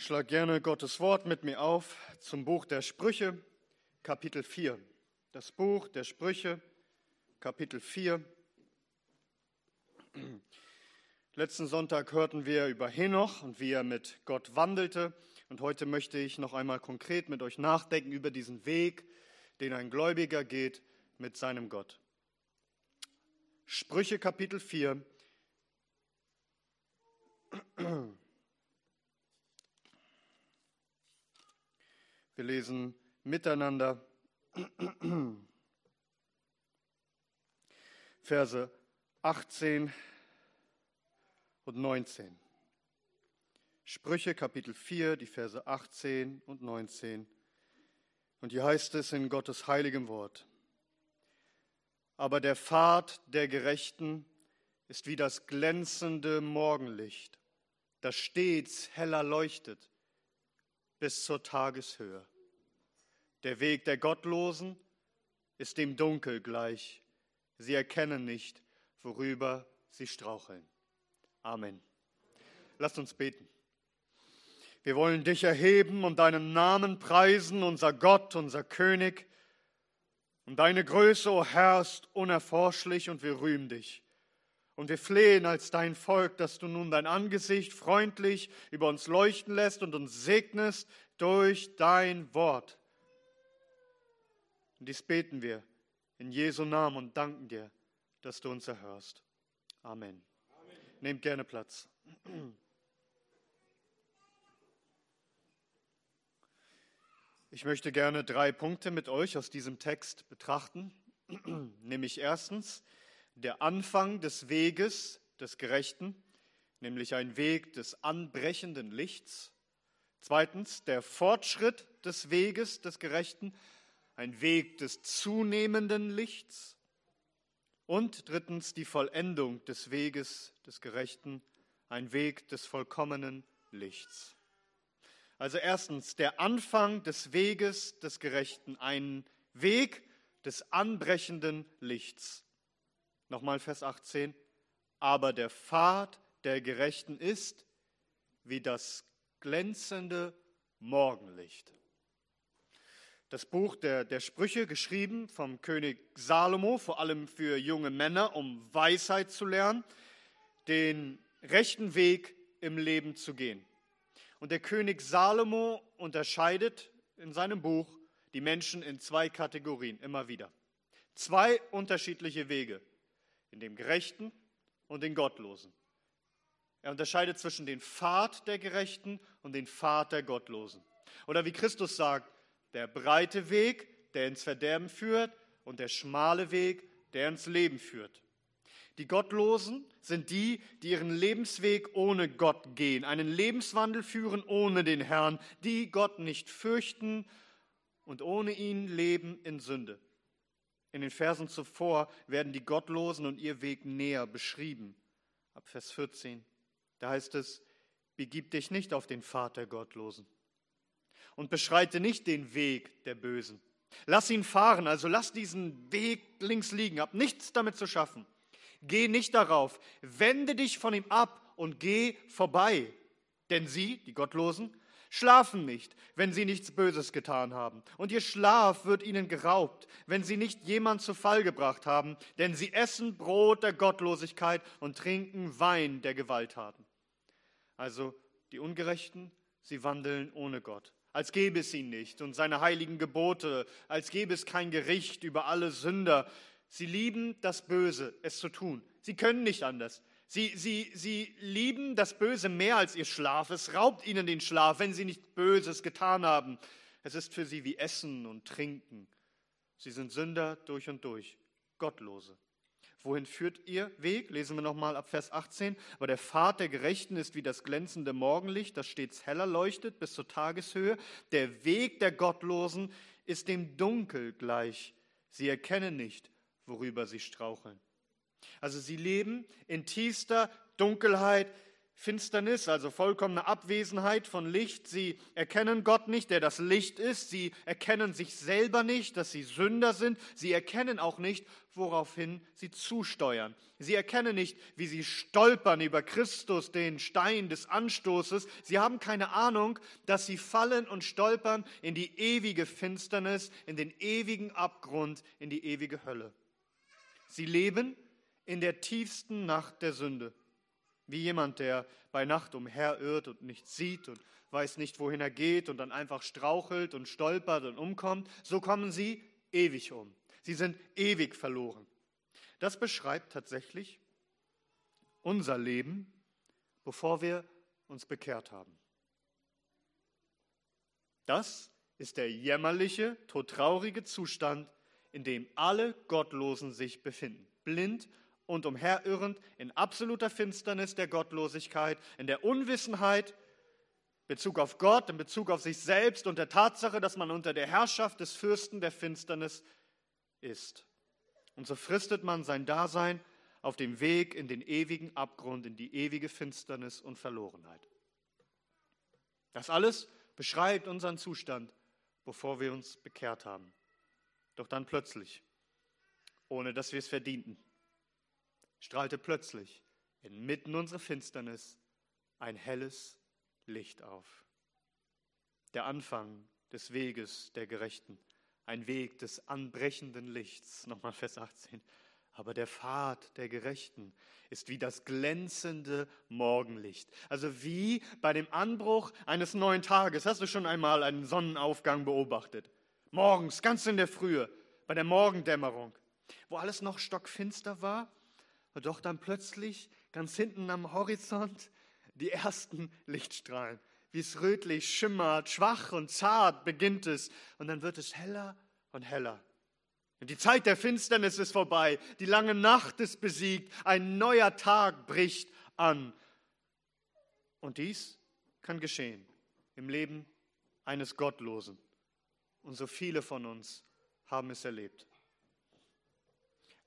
Schlag gerne Gottes Wort mit mir auf zum Buch der Sprüche, Kapitel 4. Das Buch der Sprüche, Kapitel 4. Letzten Sonntag hörten wir über Henoch und wie er mit Gott wandelte. Und heute möchte ich noch einmal konkret mit euch nachdenken über diesen Weg, den ein Gläubiger geht mit seinem Gott. Sprüche Kapitel 4. Wir lesen miteinander Verse 18 und 19. Sprüche Kapitel 4, die Verse 18 und 19. Und hier heißt es in Gottes heiligem Wort. Aber der Pfad der Gerechten ist wie das glänzende Morgenlicht, das stets heller leuchtet bis zur Tageshöhe. Der Weg der Gottlosen ist dem Dunkel gleich. Sie erkennen nicht, worüber sie straucheln. Amen. Lasst uns beten. Wir wollen dich erheben und deinen Namen preisen, unser Gott, unser König. Und deine Größe, o oh Herr, ist unerforschlich und wir rühmen dich. Und wir flehen als dein Volk, dass du nun dein Angesicht freundlich über uns leuchten lässt und uns segnest durch dein Wort. Und dies beten wir in Jesu Namen und danken dir, dass du uns erhörst. Amen. Amen. Nehmt gerne Platz. Ich möchte gerne drei Punkte mit euch aus diesem Text betrachten, nämlich erstens, der Anfang des Weges des Gerechten, nämlich ein Weg des anbrechenden Lichts. Zweitens, der Fortschritt des Weges des Gerechten, ein Weg des zunehmenden Lichts. Und drittens, die Vollendung des Weges des Gerechten, ein Weg des vollkommenen Lichts. Also erstens, der Anfang des Weges des Gerechten, ein Weg des anbrechenden Lichts. Nochmal Vers 18. Aber der Pfad der Gerechten ist wie das glänzende Morgenlicht. Das Buch der, der Sprüche, geschrieben vom König Salomo, vor allem für junge Männer, um Weisheit zu lernen, den rechten Weg im Leben zu gehen. Und der König Salomo unterscheidet in seinem Buch die Menschen in zwei Kategorien immer wieder. Zwei unterschiedliche Wege in dem Gerechten und den Gottlosen. Er unterscheidet zwischen dem Pfad der Gerechten und dem Pfad der Gottlosen. Oder wie Christus sagt, der breite Weg, der ins Verderben führt, und der schmale Weg, der ins Leben führt. Die Gottlosen sind die, die ihren Lebensweg ohne Gott gehen, einen Lebenswandel führen ohne den Herrn, die Gott nicht fürchten und ohne ihn leben in Sünde. In den Versen zuvor werden die Gottlosen und ihr Weg näher beschrieben. Ab Vers 14. Da heißt es, begib dich nicht auf den Pfad der Gottlosen und beschreite nicht den Weg der Bösen. Lass ihn fahren, also lass diesen Weg links liegen, hab nichts damit zu schaffen. Geh nicht darauf, wende dich von ihm ab und geh vorbei. Denn sie, die Gottlosen, schlafen nicht, wenn sie nichts Böses getan haben. Und ihr Schlaf wird ihnen geraubt, wenn sie nicht jemand zu Fall gebracht haben, denn sie essen Brot der Gottlosigkeit und trinken Wein der Gewalttaten. Also die Ungerechten, sie wandeln ohne Gott, als gäbe es ihn nicht und seine heiligen Gebote, als gäbe es kein Gericht über alle Sünder. Sie lieben das Böse, es zu tun. Sie können nicht anders. Sie, sie, sie lieben das Böse mehr als ihr Schlaf. Es raubt ihnen den Schlaf, wenn sie nichts Böses getan haben. Es ist für sie wie Essen und Trinken. Sie sind Sünder durch und durch, Gottlose. Wohin führt ihr Weg? Lesen wir nochmal ab Vers 18. Aber der Pfad der Gerechten ist wie das glänzende Morgenlicht, das stets heller leuchtet bis zur Tageshöhe. Der Weg der Gottlosen ist dem Dunkel gleich. Sie erkennen nicht, worüber sie straucheln. Also sie leben in tiefster Dunkelheit, Finsternis, also vollkommene Abwesenheit von Licht. Sie erkennen Gott nicht, der das Licht ist. Sie erkennen sich selber nicht, dass sie Sünder sind. Sie erkennen auch nicht, woraufhin sie zusteuern. Sie erkennen nicht, wie sie stolpern über Christus, den Stein des Anstoßes. Sie haben keine Ahnung, dass sie fallen und stolpern in die ewige Finsternis, in den ewigen Abgrund, in die ewige Hölle. Sie leben in der tiefsten Nacht der Sünde. Wie jemand, der bei Nacht umherirrt und nichts sieht und weiß nicht, wohin er geht und dann einfach strauchelt und stolpert und umkommt, so kommen sie ewig um. Sie sind ewig verloren. Das beschreibt tatsächlich unser Leben, bevor wir uns bekehrt haben. Das ist der jämmerliche, todtraurige Zustand, in dem alle Gottlosen sich befinden. Blind und umherirrend in absoluter Finsternis der Gottlosigkeit, in der Unwissenheit, Bezug auf Gott, in Bezug auf sich selbst und der Tatsache, dass man unter der Herrschaft des Fürsten der Finsternis ist. Und so fristet man sein Dasein auf dem Weg in den ewigen Abgrund, in die ewige Finsternis und Verlorenheit. Das alles beschreibt unseren Zustand, bevor wir uns bekehrt haben. Doch dann plötzlich, ohne dass wir es verdienten, strahlte plötzlich inmitten unserer Finsternis ein helles Licht auf. Der Anfang des Weges der Gerechten, ein Weg des anbrechenden Lichts, nochmal Vers 18. Aber der Pfad der Gerechten ist wie das glänzende Morgenlicht. Also wie bei dem Anbruch eines neuen Tages. Hast du schon einmal einen Sonnenaufgang beobachtet? Morgens, ganz in der Frühe, bei der Morgendämmerung, wo alles noch stockfinster war doch dann plötzlich ganz hinten am Horizont die ersten Lichtstrahlen. Wie es rötlich schimmert, schwach und zart beginnt es und dann wird es heller und heller. Und die Zeit der Finsternis ist vorbei, die lange Nacht ist besiegt, ein neuer Tag bricht an. Und dies kann geschehen im Leben eines Gottlosen. Und so viele von uns haben es erlebt.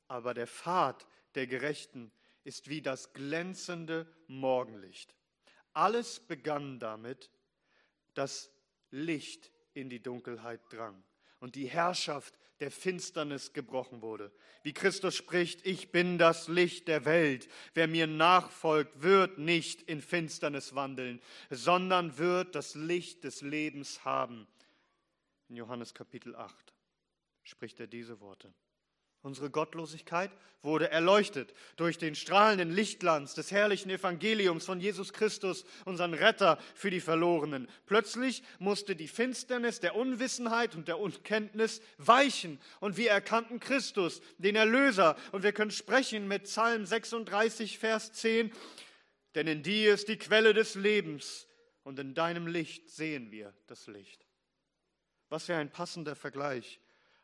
Aber der Pfad der Gerechten ist wie das glänzende Morgenlicht. Alles begann damit, dass Licht in die Dunkelheit drang und die Herrschaft der Finsternis gebrochen wurde. Wie Christus spricht, ich bin das Licht der Welt. Wer mir nachfolgt, wird nicht in Finsternis wandeln, sondern wird das Licht des Lebens haben. In Johannes Kapitel 8 spricht er diese Worte. Unsere Gottlosigkeit wurde erleuchtet durch den strahlenden Lichtglanz des herrlichen Evangeliums von Jesus Christus, unseren Retter für die Verlorenen. Plötzlich musste die Finsternis der Unwissenheit und der Unkenntnis weichen und wir erkannten Christus, den Erlöser. Und wir können sprechen mit Psalm 36, Vers 10, denn in dir ist die Quelle des Lebens und in deinem Licht sehen wir das Licht. Was für ein passender Vergleich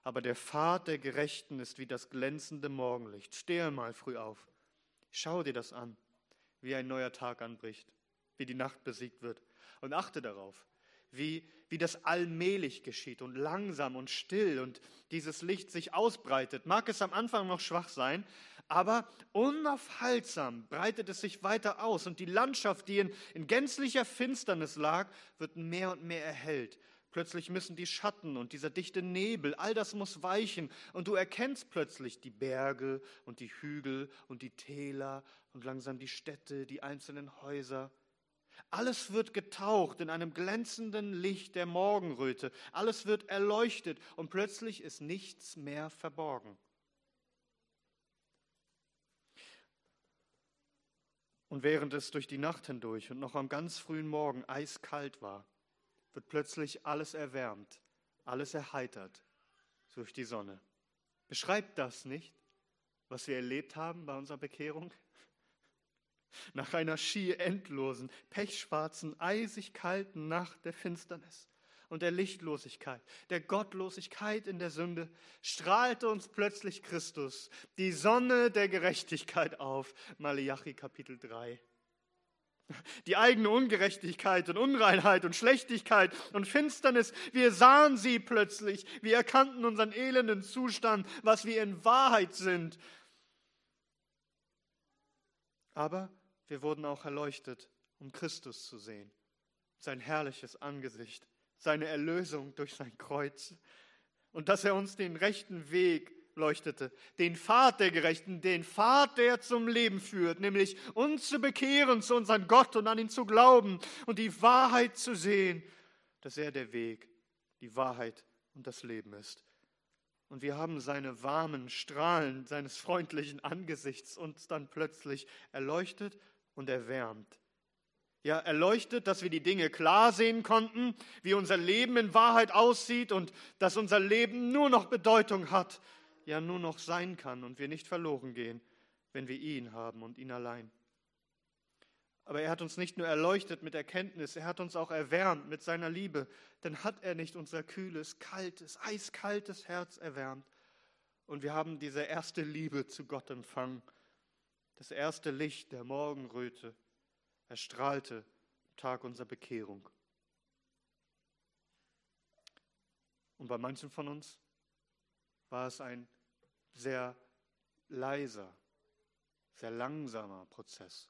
aber der Pfad der Gerechten ist wie das glänzende Morgenlicht. Stehe mal früh auf. Schau dir das an, wie ein neuer Tag anbricht, wie die Nacht besiegt wird. Und achte darauf, wie, wie das allmählich geschieht und langsam und still und dieses Licht sich ausbreitet. Mag es am Anfang noch schwach sein, aber unaufhaltsam breitet es sich weiter aus und die Landschaft, die in, in gänzlicher Finsternis lag, wird mehr und mehr erhellt Plötzlich müssen die Schatten und dieser dichte Nebel, all das muss weichen und du erkennst plötzlich die Berge und die Hügel und die Täler und langsam die Städte, die einzelnen Häuser. Alles wird getaucht in einem glänzenden Licht der Morgenröte. Alles wird erleuchtet und plötzlich ist nichts mehr verborgen. Und während es durch die Nacht hindurch und noch am ganz frühen Morgen eiskalt war, wird plötzlich alles erwärmt, alles erheitert durch die Sonne. Beschreibt das nicht, was wir erlebt haben bei unserer Bekehrung? Nach einer schier endlosen, pechschwarzen, eisig kalten Nacht der Finsternis und der Lichtlosigkeit, der Gottlosigkeit in der Sünde, strahlte uns plötzlich Christus, die Sonne der Gerechtigkeit auf. Malachi Kapitel 3. Die eigene Ungerechtigkeit und Unreinheit und Schlechtigkeit und Finsternis, wir sahen sie plötzlich, wir erkannten unseren elenden Zustand, was wir in Wahrheit sind. Aber wir wurden auch erleuchtet um Christus zu sehen, sein herrliches Angesicht, seine Erlösung durch sein Kreuz. Und dass er uns den rechten Weg leuchtete, den Pfad der Gerechten, den Pfad, der zum Leben führt, nämlich uns zu bekehren zu unserem Gott und an ihn zu glauben und die Wahrheit zu sehen, dass er der Weg, die Wahrheit und das Leben ist. Und wir haben seine warmen Strahlen seines freundlichen Angesichts uns dann plötzlich erleuchtet und erwärmt. Ja, erleuchtet, dass wir die Dinge klar sehen konnten, wie unser Leben in Wahrheit aussieht und dass unser Leben nur noch Bedeutung hat, ja nur noch sein kann und wir nicht verloren gehen, wenn wir ihn haben und ihn allein. Aber er hat uns nicht nur erleuchtet mit Erkenntnis, er hat uns auch erwärmt mit seiner Liebe. Denn hat er nicht unser kühles, kaltes, eiskaltes Herz erwärmt. Und wir haben diese erste Liebe zu Gott empfangen. Das erste Licht der Morgenröte erstrahlte am Tag unserer Bekehrung. Und bei manchen von uns war es ein sehr leiser, sehr langsamer Prozess.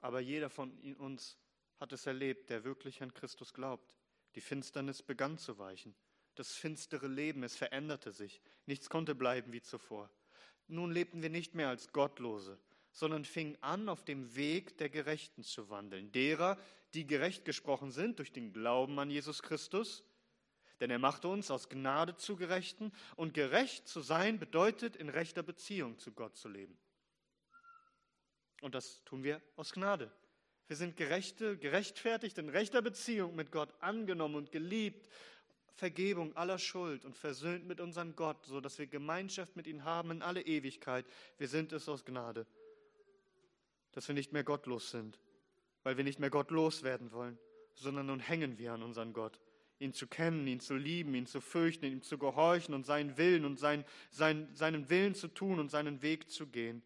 Aber jeder von uns hat es erlebt, der wirklich an Christus glaubt. Die Finsternis begann zu weichen. Das finstere Leben, es veränderte sich. Nichts konnte bleiben wie zuvor. Nun lebten wir nicht mehr als Gottlose, sondern fingen an, auf dem Weg der Gerechten zu wandeln. Derer, die gerecht gesprochen sind durch den Glauben an Jesus Christus denn er machte uns aus Gnade zu Gerechten und gerecht zu sein bedeutet, in rechter Beziehung zu Gott zu leben. Und das tun wir aus Gnade. Wir sind gerechte, gerechtfertigt in rechter Beziehung mit Gott angenommen und geliebt, Vergebung aller Schuld und versöhnt mit unserem Gott, so dass wir Gemeinschaft mit ihm haben in alle Ewigkeit. Wir sind es aus Gnade, dass wir nicht mehr gottlos sind, weil wir nicht mehr gottlos werden wollen, sondern nun hängen wir an unseren Gott ihn zu kennen, ihn zu lieben, ihn zu fürchten, ihm zu gehorchen und seinen Willen und sein, sein, seinen Willen zu tun und seinen Weg zu gehen.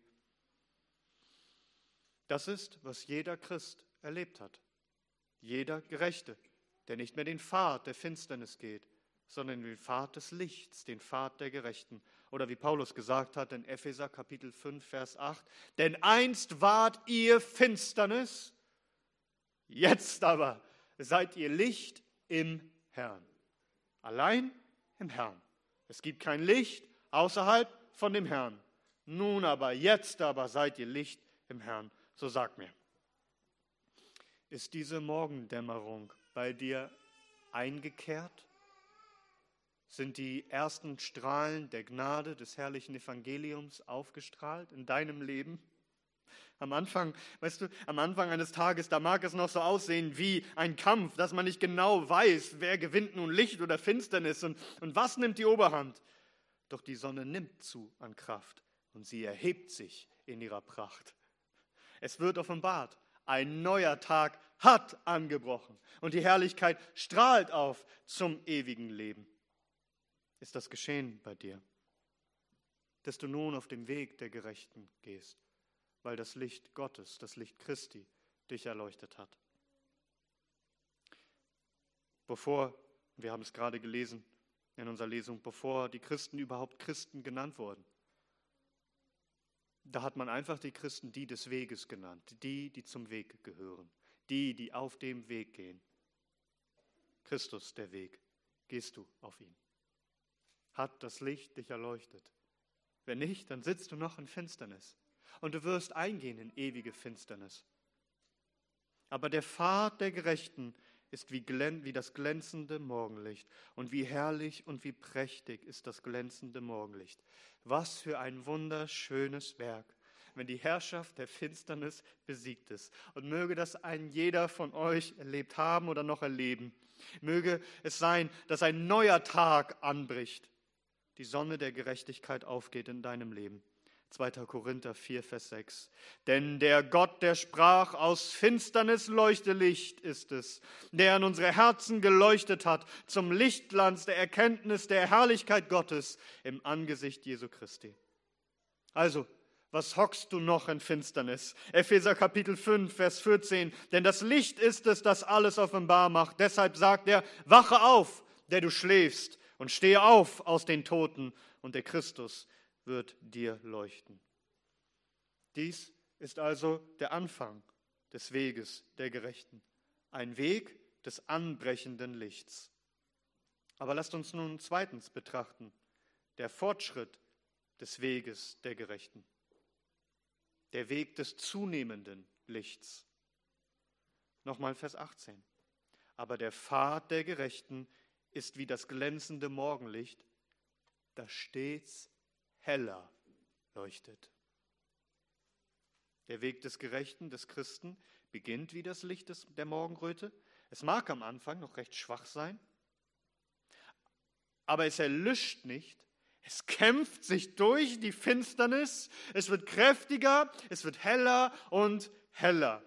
Das ist, was jeder Christ erlebt hat. Jeder Gerechte, der nicht mehr den Pfad der Finsternis geht, sondern den Pfad des Lichts, den Pfad der Gerechten. Oder wie Paulus gesagt hat in Epheser Kapitel 5, Vers 8, denn einst wart ihr Finsternis, jetzt aber seid ihr Licht im Herrn. Allein im Herrn. Es gibt kein Licht außerhalb von dem Herrn. Nun aber, jetzt aber seid ihr Licht im Herrn. So sag mir, ist diese Morgendämmerung bei dir eingekehrt? Sind die ersten Strahlen der Gnade des herrlichen Evangeliums aufgestrahlt in deinem Leben? Am Anfang, weißt du, am Anfang eines Tages, da mag es noch so aussehen wie ein Kampf, dass man nicht genau weiß, wer gewinnt nun Licht oder Finsternis und, und was nimmt die Oberhand. Doch die Sonne nimmt zu an Kraft und sie erhebt sich in ihrer Pracht. Es wird offenbart, ein neuer Tag hat angebrochen und die Herrlichkeit strahlt auf zum ewigen Leben. Ist das geschehen bei dir? Dass du nun auf dem Weg der Gerechten gehst weil das Licht Gottes, das Licht Christi dich erleuchtet hat. Bevor, wir haben es gerade gelesen in unserer Lesung, bevor die Christen überhaupt Christen genannt wurden, da hat man einfach die Christen die des Weges genannt, die, die zum Weg gehören, die, die auf dem Weg gehen. Christus, der Weg, gehst du auf ihn. Hat das Licht dich erleuchtet? Wenn nicht, dann sitzt du noch in Finsternis und du wirst eingehen in ewige Finsternis. Aber der Pfad der Gerechten ist wie, wie, das glänzende Morgenlicht. Und wie herrlich und wie prächtig ist das glänzende Morgenlicht. Was für ein wunderschönes Werk, wenn die Herrschaft der Finsternis besiegt ist. Und möge das ein jeder von euch erlebt haben oder noch erleben. Möge es sein, dass ein neuer Tag anbricht. Die Sonne der Gerechtigkeit aufgeht in deinem Leben. 2. Korinther 4, Vers 6. Denn der Gott, der sprach, aus Finsternis leuchte Licht ist es, der an unsere Herzen geleuchtet hat, zum Lichtglanz der Erkenntnis der Herrlichkeit Gottes im Angesicht Jesu Christi. Also, was hockst du noch in Finsternis? Epheser Kapitel 5, Vers 14. Denn das Licht ist es, das alles offenbar macht. Deshalb sagt er, wache auf, der du schläfst, und stehe auf aus den Toten, und der Christus wird dir leuchten. Dies ist also der Anfang des Weges der Gerechten. Ein Weg des anbrechenden Lichts. Aber lasst uns nun zweitens betrachten, der Fortschritt des Weges der Gerechten. Der Weg des zunehmenden Lichts. Nochmal Vers 18. Aber der Pfad der Gerechten ist wie das glänzende Morgenlicht, das stets heller leuchtet. Der Weg des Gerechten, des Christen, beginnt wie das Licht des, der Morgenröte. Es mag am Anfang noch recht schwach sein, aber es erlischt nicht. Es kämpft sich durch die Finsternis. Es wird kräftiger, es wird heller und heller.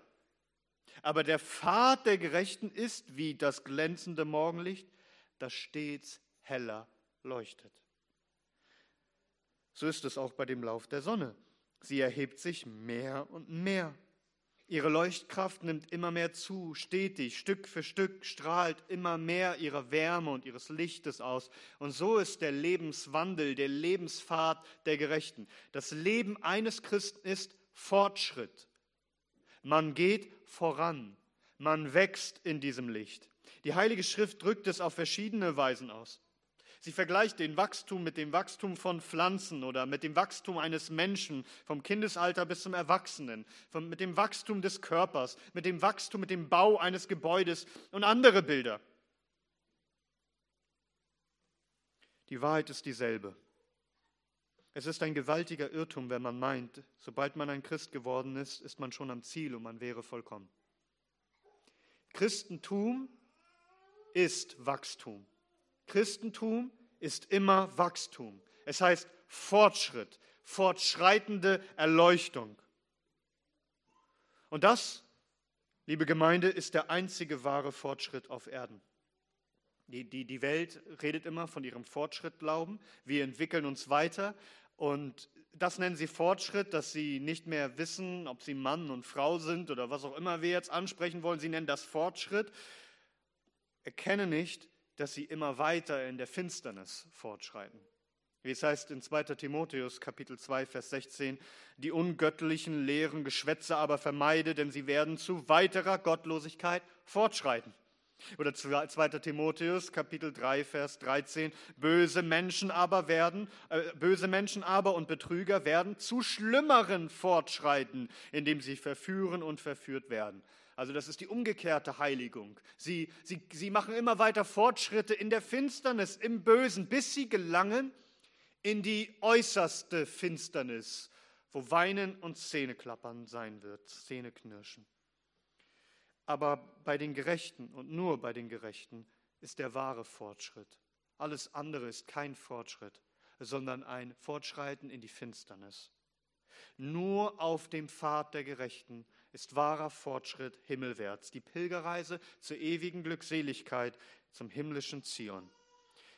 Aber der Pfad der Gerechten ist wie das glänzende Morgenlicht, das stets heller leuchtet. So ist es auch bei dem Lauf der Sonne. Sie erhebt sich mehr und mehr. Ihre Leuchtkraft nimmt immer mehr zu, stetig, Stück für Stück strahlt immer mehr ihrer Wärme und ihres Lichtes aus. Und so ist der Lebenswandel, der Lebenspfad der Gerechten. Das Leben eines Christen ist Fortschritt. Man geht voran, man wächst in diesem Licht. Die Heilige Schrift drückt es auf verschiedene Weisen aus. Sie vergleicht den Wachstum mit dem Wachstum von Pflanzen oder mit dem Wachstum eines Menschen vom Kindesalter bis zum Erwachsenen, mit dem Wachstum des Körpers, mit dem Wachstum, mit dem Bau eines Gebäudes und andere Bilder. Die Wahrheit ist dieselbe. Es ist ein gewaltiger Irrtum, wenn man meint, sobald man ein Christ geworden ist, ist man schon am Ziel und man wäre vollkommen. Christentum ist Wachstum. Christentum ist immer Wachstum. Es heißt Fortschritt, fortschreitende Erleuchtung. Und das, liebe Gemeinde, ist der einzige wahre Fortschritt auf Erden. Die, die, die Welt redet immer von ihrem Fortschrittglauben. Wir entwickeln uns weiter und das nennen sie Fortschritt, dass sie nicht mehr wissen, ob sie Mann und Frau sind oder was auch immer wir jetzt ansprechen wollen. Sie nennen das Fortschritt. Erkenne nicht, dass sie immer weiter in der Finsternis fortschreiten. Wie es heißt in 2. Timotheus Kapitel 2 Vers 16, die ungöttlichen leeren Geschwätze aber vermeide, denn sie werden zu weiterer Gottlosigkeit fortschreiten. Oder 2. Timotheus Kapitel 3 Vers 13, böse Menschen aber werden, äh, böse Menschen aber und Betrüger werden zu schlimmeren fortschreiten, indem sie verführen und verführt werden. Also das ist die umgekehrte Heiligung. Sie, sie, sie machen immer weiter Fortschritte in der Finsternis, im Bösen, bis sie gelangen in die äußerste Finsternis, wo Weinen und Zähneklappern sein wird, Zähneknirschen. Aber bei den Gerechten und nur bei den Gerechten ist der wahre Fortschritt. Alles andere ist kein Fortschritt, sondern ein Fortschreiten in die Finsternis. Nur auf dem Pfad der Gerechten ist wahrer Fortschritt himmelwärts, die Pilgerreise zur ewigen Glückseligkeit, zum himmlischen Zion.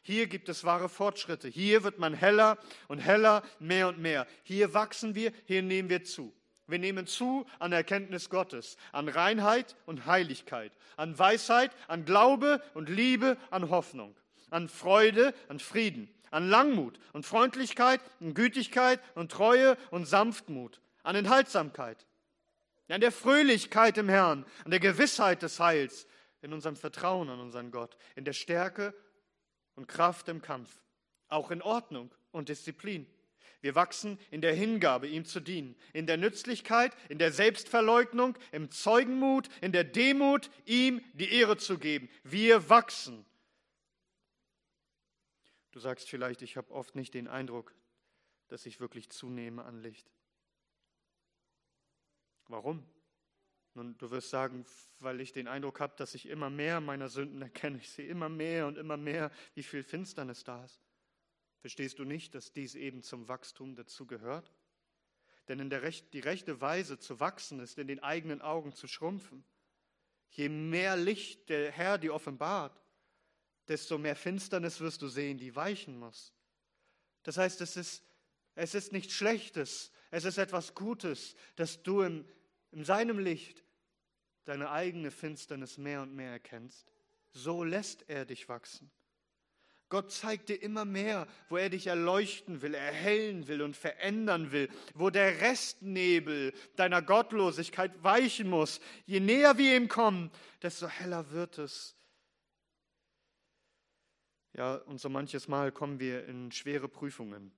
Hier gibt es wahre Fortschritte. Hier wird man heller und heller, mehr und mehr. Hier wachsen wir, hier nehmen wir zu. Wir nehmen zu an Erkenntnis Gottes, an Reinheit und Heiligkeit, an Weisheit, an Glaube und Liebe, an Hoffnung, an Freude, an Frieden, an Langmut und Freundlichkeit und Gütigkeit und Treue und Sanftmut, an Enthaltsamkeit an der Fröhlichkeit im Herrn, an der Gewissheit des Heils, in unserem Vertrauen an unseren Gott, in der Stärke und Kraft im Kampf, auch in Ordnung und Disziplin. Wir wachsen in der Hingabe, ihm zu dienen, in der Nützlichkeit, in der Selbstverleugnung, im Zeugenmut, in der Demut, ihm die Ehre zu geben. Wir wachsen. Du sagst vielleicht, ich habe oft nicht den Eindruck, dass ich wirklich zunehme an Licht. Warum? Nun, du wirst sagen, weil ich den Eindruck habe, dass ich immer mehr meiner Sünden erkenne. Ich sehe immer mehr und immer mehr, wie viel Finsternis da ist. Verstehst du nicht, dass dies eben zum Wachstum dazu gehört? Denn in der Recht, die rechte Weise zu wachsen ist, in den eigenen Augen zu schrumpfen. Je mehr Licht der Herr dir offenbart, desto mehr Finsternis wirst du sehen, die weichen muss. Das heißt, es ist, es ist nichts Schlechtes, es ist etwas Gutes, dass du im, in seinem Licht deine eigene Finsternis mehr und mehr erkennst. So lässt er dich wachsen. Gott zeigt dir immer mehr, wo er dich erleuchten will, erhellen will und verändern will, wo der Restnebel deiner Gottlosigkeit weichen muss. Je näher wir ihm kommen, desto heller wird es. Ja, und so manches Mal kommen wir in schwere Prüfungen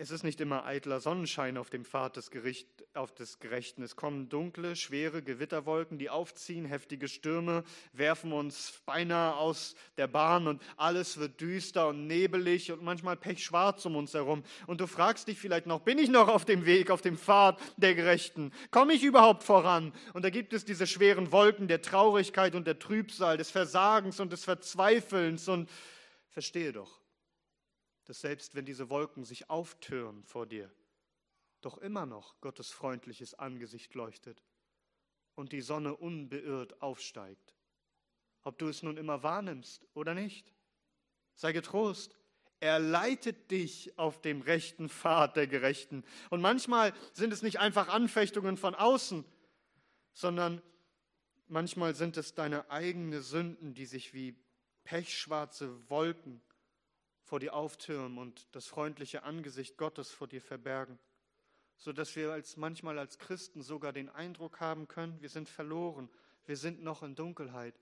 es ist nicht immer eitler Sonnenschein auf dem Pfad des, Gericht, auf des Gerechten. Es kommen dunkle, schwere Gewitterwolken, die aufziehen, heftige Stürme werfen uns beinahe aus der Bahn und alles wird düster und nebelig und manchmal pechschwarz um uns herum. Und du fragst dich vielleicht noch, bin ich noch auf dem Weg, auf dem Pfad der Gerechten? Komme ich überhaupt voran? Und da gibt es diese schweren Wolken der Traurigkeit und der Trübsal, des Versagens und des Verzweifelns und verstehe doch, dass selbst wenn diese Wolken sich auftürmen vor dir, doch immer noch Gottes freundliches Angesicht leuchtet und die Sonne unbeirrt aufsteigt. Ob du es nun immer wahrnimmst oder nicht, sei getrost. Er leitet dich auf dem rechten Pfad der Gerechten. Und manchmal sind es nicht einfach Anfechtungen von außen, sondern manchmal sind es deine eigenen Sünden, die sich wie pechschwarze Wolken vor dir auftürmen und das freundliche Angesicht Gottes vor dir verbergen, so dass wir als manchmal als Christen sogar den Eindruck haben können, wir sind verloren, wir sind noch in Dunkelheit.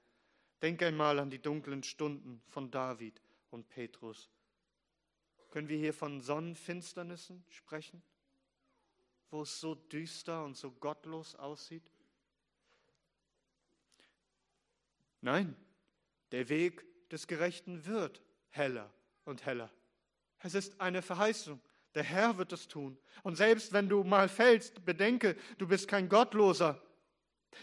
Denk einmal an die dunklen Stunden von David und Petrus. Können wir hier von Sonnenfinsternissen sprechen, wo es so düster und so gottlos aussieht? Nein, der Weg des Gerechten wird heller und heller. Es ist eine Verheißung. Der Herr wird es tun. Und selbst wenn du mal fällst, bedenke, du bist kein Gottloser.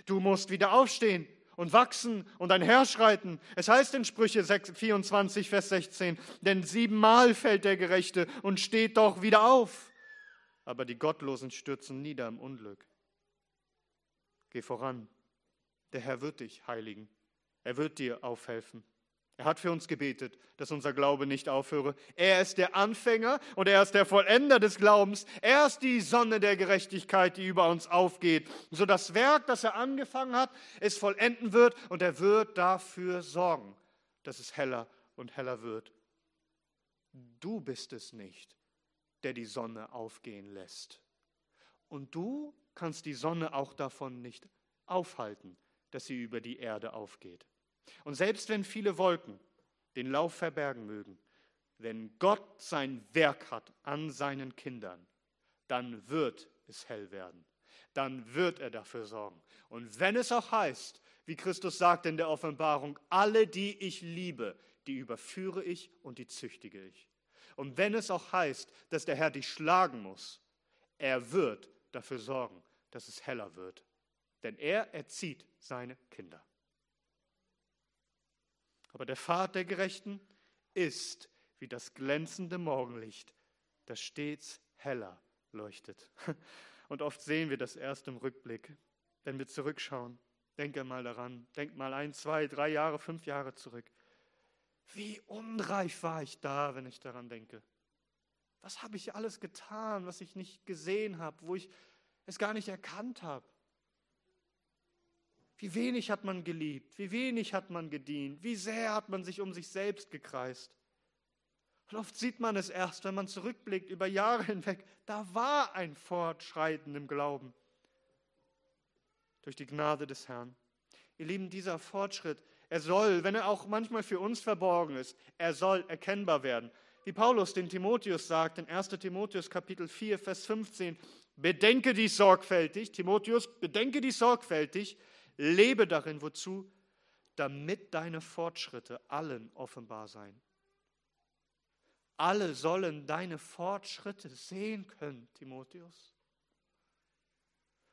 Du musst wieder aufstehen und wachsen und ein Herr schreiten. Es heißt in Sprüche 24, Vers 16, denn siebenmal fällt der Gerechte und steht doch wieder auf. Aber die Gottlosen stürzen nieder im Unglück. Geh voran. Der Herr wird dich heiligen. Er wird dir aufhelfen. Er hat für uns gebetet, dass unser Glaube nicht aufhöre. Er ist der Anfänger und er ist der Vollender des Glaubens. Er ist die Sonne der Gerechtigkeit, die über uns aufgeht, so das Werk, das er angefangen hat, es vollenden wird und er wird dafür sorgen, dass es heller und heller wird. Du bist es nicht, der die Sonne aufgehen lässt. Und du kannst die Sonne auch davon nicht aufhalten, dass sie über die Erde aufgeht. Und selbst wenn viele Wolken den Lauf verbergen mögen, wenn Gott sein Werk hat an seinen Kindern, dann wird es hell werden. Dann wird er dafür sorgen. Und wenn es auch heißt, wie Christus sagt in der Offenbarung, alle, die ich liebe, die überführe ich und die züchtige ich. Und wenn es auch heißt, dass der Herr dich schlagen muss, er wird dafür sorgen, dass es heller wird. Denn er erzieht seine Kinder. Aber der Pfad der Gerechten ist wie das glänzende Morgenlicht, das stets heller leuchtet. Und oft sehen wir das erst im Rückblick, wenn wir zurückschauen. Denke mal daran, denk mal ein, zwei, drei Jahre, fünf Jahre zurück. Wie unreif war ich da, wenn ich daran denke. Was habe ich alles getan, was ich nicht gesehen habe, wo ich es gar nicht erkannt habe? Wie wenig hat man geliebt, wie wenig hat man gedient, wie sehr hat man sich um sich selbst gekreist. Und oft sieht man es erst, wenn man zurückblickt über Jahre hinweg, da war ein Fortschreiten im Glauben. Durch die Gnade des Herrn. Ihr Lieben, dieser Fortschritt, er soll, wenn er auch manchmal für uns verborgen ist, er soll erkennbar werden. Wie Paulus den Timotheus sagt in 1 Timotheus Kapitel 4, Vers 15, bedenke dies sorgfältig, Timotheus, bedenke dies sorgfältig, Lebe darin, wozu? Damit deine Fortschritte allen offenbar seien. Alle sollen deine Fortschritte sehen können, Timotheus.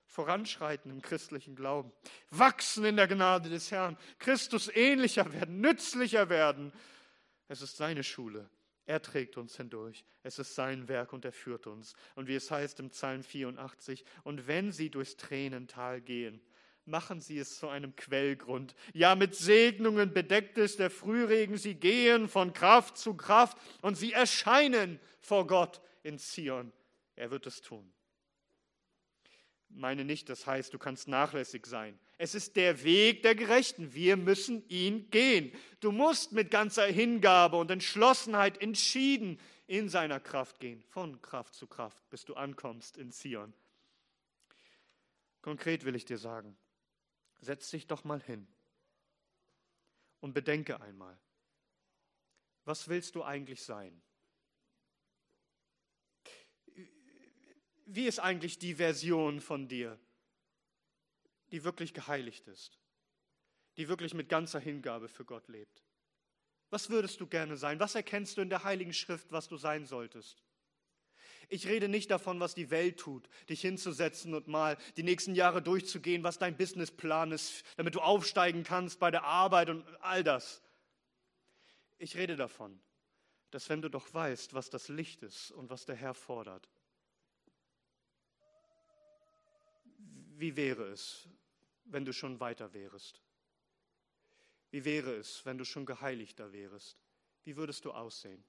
Voranschreiten im christlichen Glauben, wachsen in der Gnade des Herrn, Christus ähnlicher werden, nützlicher werden. Es ist seine Schule. Er trägt uns hindurch. Es ist sein Werk und er führt uns. Und wie es heißt im Psalm 84, und wenn sie durchs Tränental gehen, machen sie es zu einem Quellgrund. Ja, mit Segnungen bedeckt ist der Frühregen. Sie gehen von Kraft zu Kraft und sie erscheinen vor Gott in Zion. Er wird es tun. meine nicht, das heißt, du kannst nachlässig sein. Es ist der Weg der Gerechten. Wir müssen ihn gehen. Du musst mit ganzer Hingabe und Entschlossenheit entschieden in seiner Kraft gehen, von Kraft zu Kraft, bis du ankommst in Zion. Konkret will ich dir sagen, setz dich doch mal hin und bedenke einmal, was willst du eigentlich sein? Wie ist eigentlich die Version von dir, die wirklich geheiligt ist, die wirklich mit ganzer Hingabe für Gott lebt? Was würdest du gerne sein? Was erkennst du in der Heiligen Schrift, was du sein solltest? Ich rede nicht davon, was die Welt tut, dich hinzusetzen und mal die nächsten Jahre durchzugehen, was dein Businessplan ist, damit du aufsteigen kannst bei der Arbeit und all das. Ich rede davon, dass wenn du doch weißt, was das Licht ist und was der Herr fordert, wie wäre es, wenn du schon weiter wärest? Wie wäre es, wenn du schon geheiligter wärest? Wie würdest du aussehen?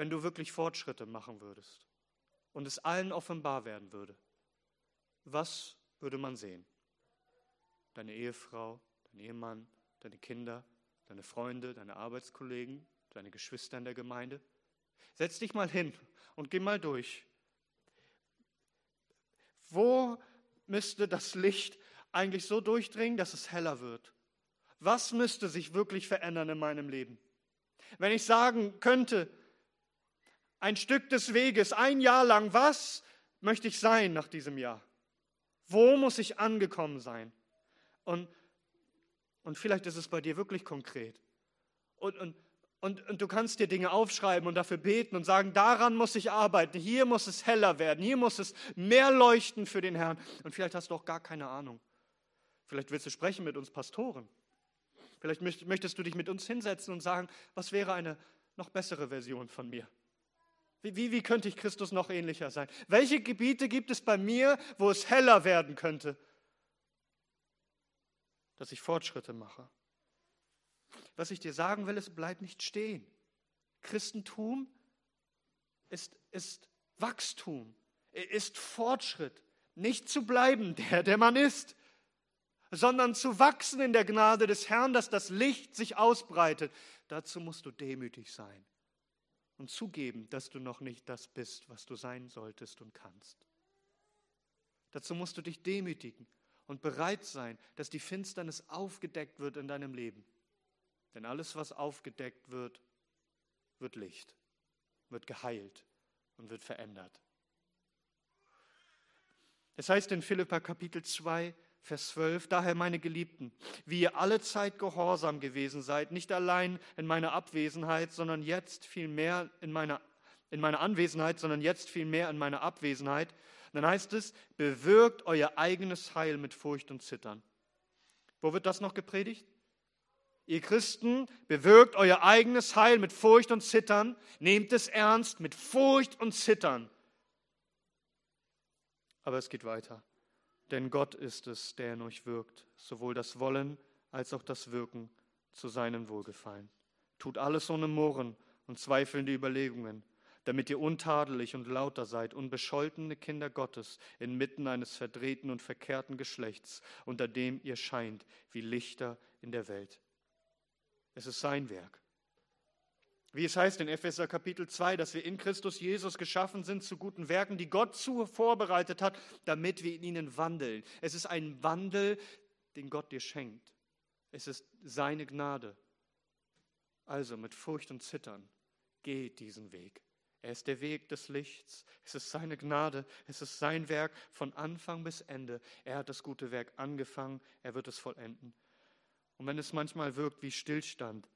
Wenn du wirklich Fortschritte machen würdest und es allen offenbar werden würde, was würde man sehen? Deine Ehefrau, dein Ehemann, deine Kinder, deine Freunde, deine Arbeitskollegen, deine Geschwister in der Gemeinde? Setz dich mal hin und geh mal durch. Wo müsste das Licht eigentlich so durchdringen, dass es heller wird? Was müsste sich wirklich verändern in meinem Leben? Wenn ich sagen könnte, ein Stück des Weges, ein Jahr lang, was möchte ich sein nach diesem Jahr? Wo muss ich angekommen sein? Und, und vielleicht ist es bei dir wirklich konkret. Und, und, und, und du kannst dir Dinge aufschreiben und dafür beten und sagen, daran muss ich arbeiten, hier muss es heller werden, hier muss es mehr leuchten für den Herrn. Und vielleicht hast du auch gar keine Ahnung. Vielleicht willst du sprechen mit uns Pastoren. Vielleicht möchtest du dich mit uns hinsetzen und sagen, was wäre eine noch bessere Version von mir? Wie, wie, wie könnte ich Christus noch ähnlicher sein? Welche Gebiete gibt es bei mir, wo es heller werden könnte, dass ich Fortschritte mache? Was ich dir sagen will, es bleibt nicht stehen. Christentum ist, ist Wachstum, ist Fortschritt. Nicht zu bleiben, der, der man ist, sondern zu wachsen in der Gnade des Herrn, dass das Licht sich ausbreitet. Dazu musst du demütig sein und zugeben, dass du noch nicht das bist, was du sein solltest und kannst. Dazu musst du dich demütigen und bereit sein, dass die Finsternis aufgedeckt wird in deinem Leben. Denn alles, was aufgedeckt wird, wird Licht, wird geheilt und wird verändert. Es heißt in Philippa Kapitel 2, Vers 12, daher meine Geliebten, wie ihr alle Zeit gehorsam gewesen seid, nicht allein in meiner Abwesenheit, sondern jetzt vielmehr in meiner, in meiner Anwesenheit, sondern jetzt vielmehr in meiner Abwesenheit. Dann heißt es, bewirkt euer eigenes Heil mit Furcht und Zittern. Wo wird das noch gepredigt? Ihr Christen, bewirkt euer eigenes Heil mit Furcht und Zittern, nehmt es ernst mit Furcht und Zittern. Aber es geht weiter. Denn Gott ist es, der in euch wirkt, sowohl das Wollen als auch das Wirken zu seinem Wohlgefallen. Tut alles ohne Murren und zweifelnde Überlegungen, damit ihr untadelig und lauter seid, unbescholtene Kinder Gottes inmitten eines verdrehten und verkehrten Geschlechts, unter dem ihr scheint wie Lichter in der Welt. Es ist sein Werk. Wie es heißt in Epheser Kapitel 2, dass wir in Christus Jesus geschaffen sind zu guten Werken, die Gott zu vorbereitet hat, damit wir in ihnen wandeln. Es ist ein Wandel, den Gott dir schenkt. Es ist seine Gnade. Also mit Furcht und Zittern, geh diesen Weg. Er ist der Weg des Lichts. Es ist seine Gnade. Es ist sein Werk von Anfang bis Ende. Er hat das gute Werk angefangen. Er wird es vollenden. Und wenn es manchmal wirkt wie Stillstand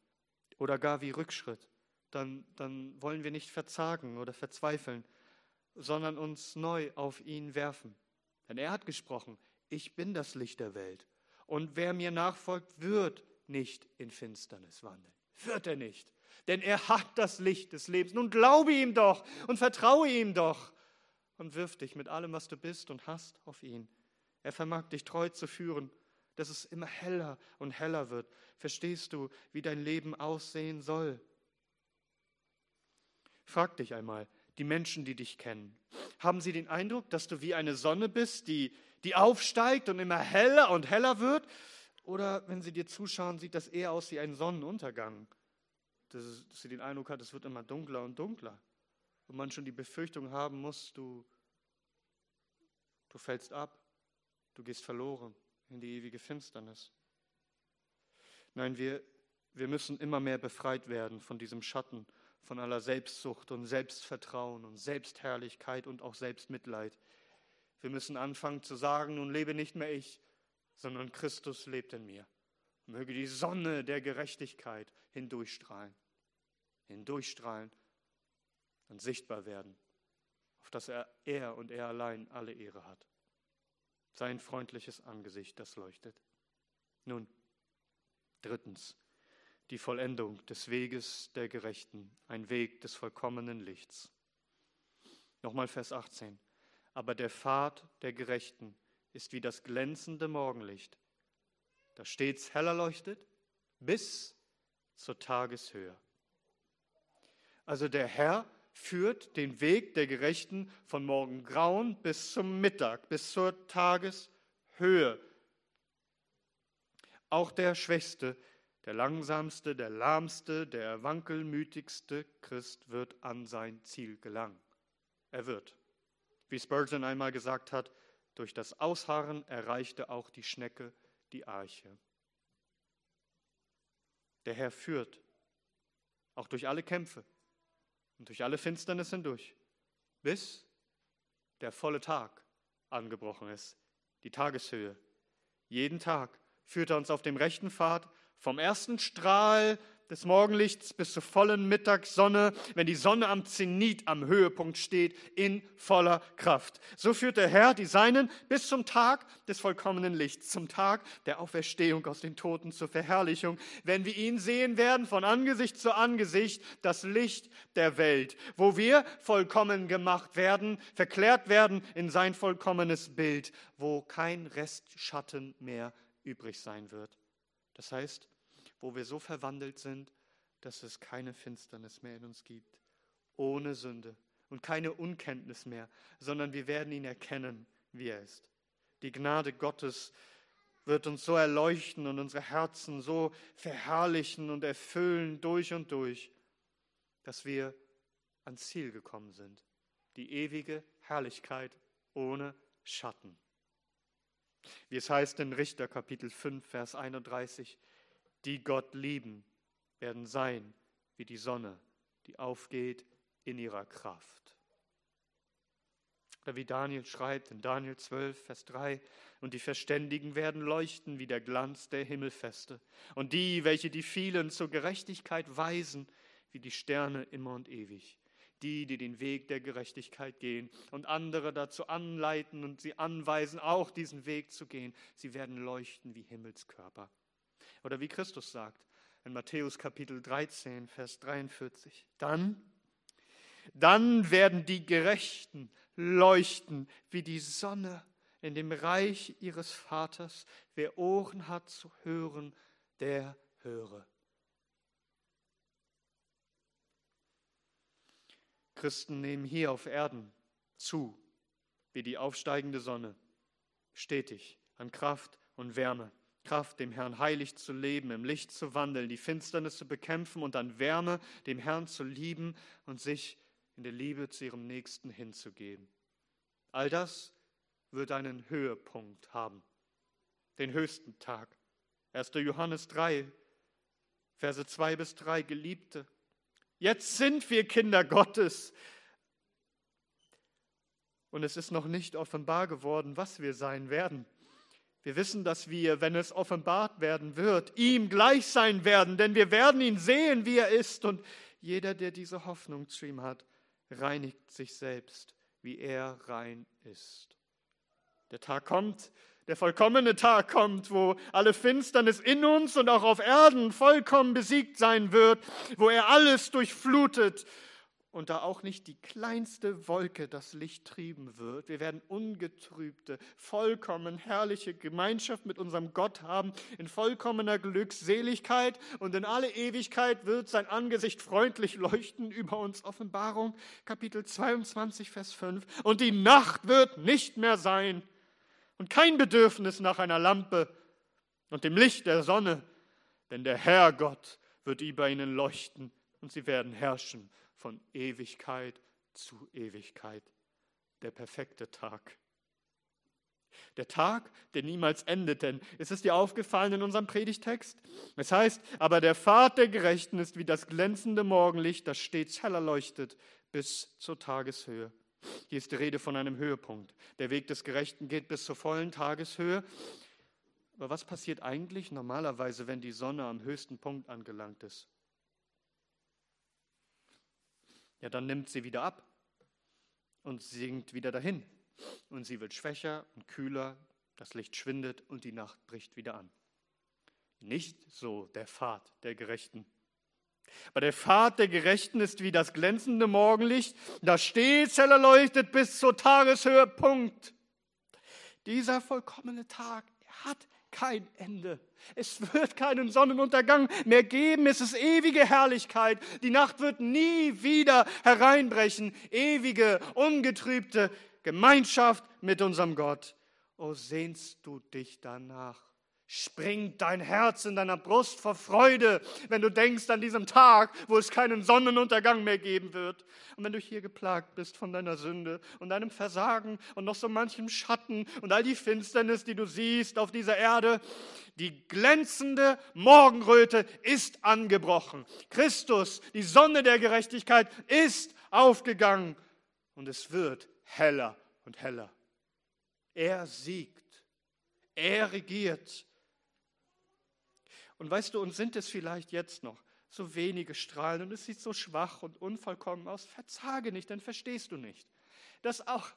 oder gar wie Rückschritt, dann, dann wollen wir nicht verzagen oder verzweifeln, sondern uns neu auf ihn werfen. Denn er hat gesprochen, ich bin das Licht der Welt. Und wer mir nachfolgt, wird nicht in Finsternis wandeln. Wird er nicht. Denn er hat das Licht des Lebens. Nun glaube ihm doch und vertraue ihm doch und wirf dich mit allem, was du bist und hast, auf ihn. Er vermag dich treu zu führen, dass es immer heller und heller wird. Verstehst du, wie dein Leben aussehen soll? Frag dich einmal, die Menschen, die dich kennen? Haben sie den Eindruck, dass du wie eine Sonne bist, die, die aufsteigt und immer heller und heller wird? Oder wenn sie dir zuschauen, sieht das eher aus wie ein Sonnenuntergang, dass, dass sie den Eindruck hat, es wird immer dunkler und dunkler und man schon die Befürchtung haben muss, du, du fällst ab, du gehst verloren in die ewige Finsternis. Nein, wir, wir müssen immer mehr befreit werden von diesem Schatten, von aller Selbstsucht und Selbstvertrauen und Selbstherrlichkeit und auch Selbstmitleid. Wir müssen anfangen zu sagen, nun lebe nicht mehr ich, sondern Christus lebt in mir. Möge die Sonne der Gerechtigkeit hindurchstrahlen, hindurchstrahlen und sichtbar werden, auf dass er, er und er allein alle Ehre hat. Sein freundliches Angesicht, das leuchtet. Nun, drittens, die Vollendung des Weges der Gerechten, ein Weg des vollkommenen Lichts. Nochmal Vers 18. Aber der Pfad der Gerechten ist wie das glänzende Morgenlicht, das stets heller leuchtet bis zur Tageshöhe. Also der Herr führt den Weg der Gerechten von Morgengrauen bis zum Mittag, bis zur Tageshöhe. Auch der Schwächste, der Langsamste, der Lahmste, der Wankelmütigste Christ wird an sein Ziel gelangen. Er wird. Wie Spurgeon einmal gesagt hat, durch das Ausharren erreichte auch die Schnecke die Arche. Der Herr führt, auch durch alle Kämpfe und durch alle Finsternis hindurch, bis der volle Tag angebrochen ist, die Tageshöhe. Jeden Tag führt er uns auf dem rechten Pfad vom ersten Strahl des Morgenlichts bis zur vollen Mittagssonne, wenn die Sonne am Zenit, am Höhepunkt steht, in voller Kraft. So führt der Herr die Seinen bis zum Tag des vollkommenen Lichts, zum Tag der Auferstehung aus den Toten zur Verherrlichung, wenn wir ihn sehen werden von Angesicht zu Angesicht, das Licht der Welt, wo wir vollkommen gemacht werden, verklärt werden in sein vollkommenes Bild, wo kein Restschatten mehr übrig sein wird. Das heißt, wo wir so verwandelt sind, dass es keine Finsternis mehr in uns gibt, ohne Sünde und keine Unkenntnis mehr, sondern wir werden ihn erkennen, wie er ist. Die Gnade Gottes wird uns so erleuchten und unsere Herzen so verherrlichen und erfüllen durch und durch, dass wir ans Ziel gekommen sind. Die ewige Herrlichkeit ohne Schatten. Wie es heißt in Richter Kapitel 5, Vers 31, die Gott lieben, werden sein wie die Sonne, die aufgeht in ihrer Kraft. Oder wie Daniel schreibt in Daniel 12, Vers 3, und die Verständigen werden leuchten wie der Glanz der Himmelfeste, und die, welche die vielen zur Gerechtigkeit weisen, wie die Sterne immer und ewig. Die, die den Weg der Gerechtigkeit gehen und andere dazu anleiten und sie anweisen, auch diesen Weg zu gehen, sie werden leuchten wie Himmelskörper. Oder wie Christus sagt in Matthäus Kapitel 13, Vers 43. Dann, dann werden die Gerechten leuchten wie die Sonne in dem Reich ihres Vaters. Wer Ohren hat zu hören, der höre. Christen nehmen hier auf Erden zu, wie die aufsteigende Sonne, stetig an Kraft und Wärme. Kraft, dem Herrn heilig zu leben, im Licht zu wandeln, die Finsternis zu bekämpfen und an Wärme dem Herrn zu lieben und sich in der Liebe zu ihrem Nächsten hinzugeben. All das wird einen Höhepunkt haben, den höchsten Tag. 1. Johannes 3, Verse 2 bis 3, Geliebte, jetzt sind wir Kinder Gottes. Und es ist noch nicht offenbar geworden, was wir sein werden. Wir wissen, dass wir, wenn es offenbart werden wird, ihm gleich sein werden, denn wir werden ihn sehen, wie er ist. Und jeder, der diese Hoffnung zu ihm hat, reinigt sich selbst, wie er rein ist. Der Tag kommt, der vollkommene Tag kommt, wo alle Finsternis in uns und auch auf Erden vollkommen besiegt sein wird, wo er alles durchflutet und da auch nicht die kleinste Wolke das Licht trieben wird. Wir werden ungetrübte, vollkommen herrliche Gemeinschaft mit unserem Gott haben, in vollkommener Glückseligkeit und in alle Ewigkeit wird sein Angesicht freundlich leuchten über uns. Offenbarung Kapitel 22, Vers 5. Und die Nacht wird nicht mehr sein und kein Bedürfnis nach einer Lampe und dem Licht der Sonne, denn der Herr Gott wird über ihnen leuchten und sie werden herrschen von Ewigkeit zu Ewigkeit. Der perfekte Tag. Der Tag, der niemals endet, denn ist es dir aufgefallen in unserem Predigtext? Es heißt, aber der Pfad der Gerechten ist wie das glänzende Morgenlicht, das stets heller leuchtet bis zur Tageshöhe. Hier ist die Rede von einem Höhepunkt. Der Weg des Gerechten geht bis zur vollen Tageshöhe. Aber was passiert eigentlich normalerweise, wenn die Sonne am höchsten Punkt angelangt ist? ja, dann nimmt sie wieder ab und sinkt wieder dahin. Und sie wird schwächer und kühler, das Licht schwindet und die Nacht bricht wieder an. Nicht so der Pfad der Gerechten. Aber der Pfad der Gerechten ist wie das glänzende Morgenlicht, das stets heller leuchtet bis zur Tageshöhepunkt. Dieser vollkommene Tag hat kein Ende. Es wird keinen Sonnenuntergang mehr geben. Es ist ewige Herrlichkeit. Die Nacht wird nie wieder hereinbrechen. Ewige, ungetrübte Gemeinschaft mit unserem Gott. Oh, sehnst du dich danach? Springt dein Herz in deiner Brust vor Freude, wenn du denkst an diesen Tag, wo es keinen Sonnenuntergang mehr geben wird. Und wenn du hier geplagt bist von deiner Sünde und deinem Versagen und noch so manchem Schatten und all die Finsternis, die du siehst auf dieser Erde, die glänzende Morgenröte ist angebrochen. Christus, die Sonne der Gerechtigkeit, ist aufgegangen und es wird heller und heller. Er siegt. Er regiert. Und weißt du, und sind es vielleicht jetzt noch so wenige Strahlen und es sieht so schwach und unvollkommen aus, verzage nicht, dann verstehst du nicht, dass auch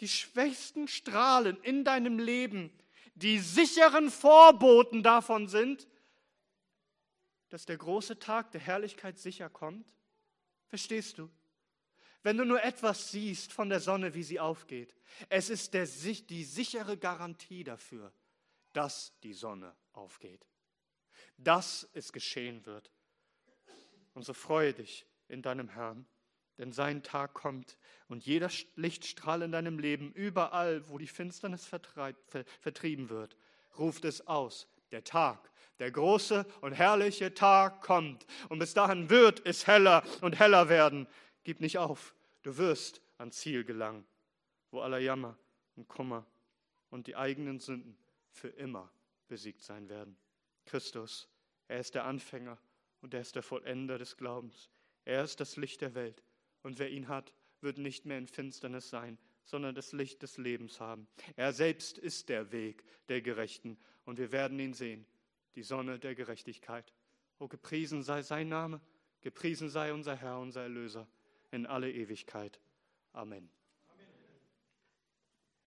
die schwächsten Strahlen in deinem Leben die sicheren Vorboten davon sind, dass der große Tag der Herrlichkeit sicher kommt? Verstehst du? Wenn du nur etwas siehst von der Sonne, wie sie aufgeht, es ist der, die sichere Garantie dafür, dass die Sonne aufgeht dass es geschehen wird. Und so freue dich in deinem Herrn, denn sein Tag kommt und jeder Lichtstrahl in deinem Leben, überall, wo die Finsternis vertrieben wird, ruft es aus. Der Tag, der große und herrliche Tag kommt. Und bis dahin wird es heller und heller werden. Gib nicht auf, du wirst ans Ziel gelangen, wo aller Jammer und Kummer und die eigenen Sünden für immer besiegt sein werden. Christus, er ist der Anfänger und er ist der Vollender des Glaubens. Er ist das Licht der Welt. Und wer ihn hat, wird nicht mehr in Finsternis sein, sondern das Licht des Lebens haben. Er selbst ist der Weg der Gerechten und wir werden ihn sehen, die Sonne der Gerechtigkeit. O gepriesen sei sein Name, gepriesen sei unser Herr, unser Erlöser in alle Ewigkeit. Amen.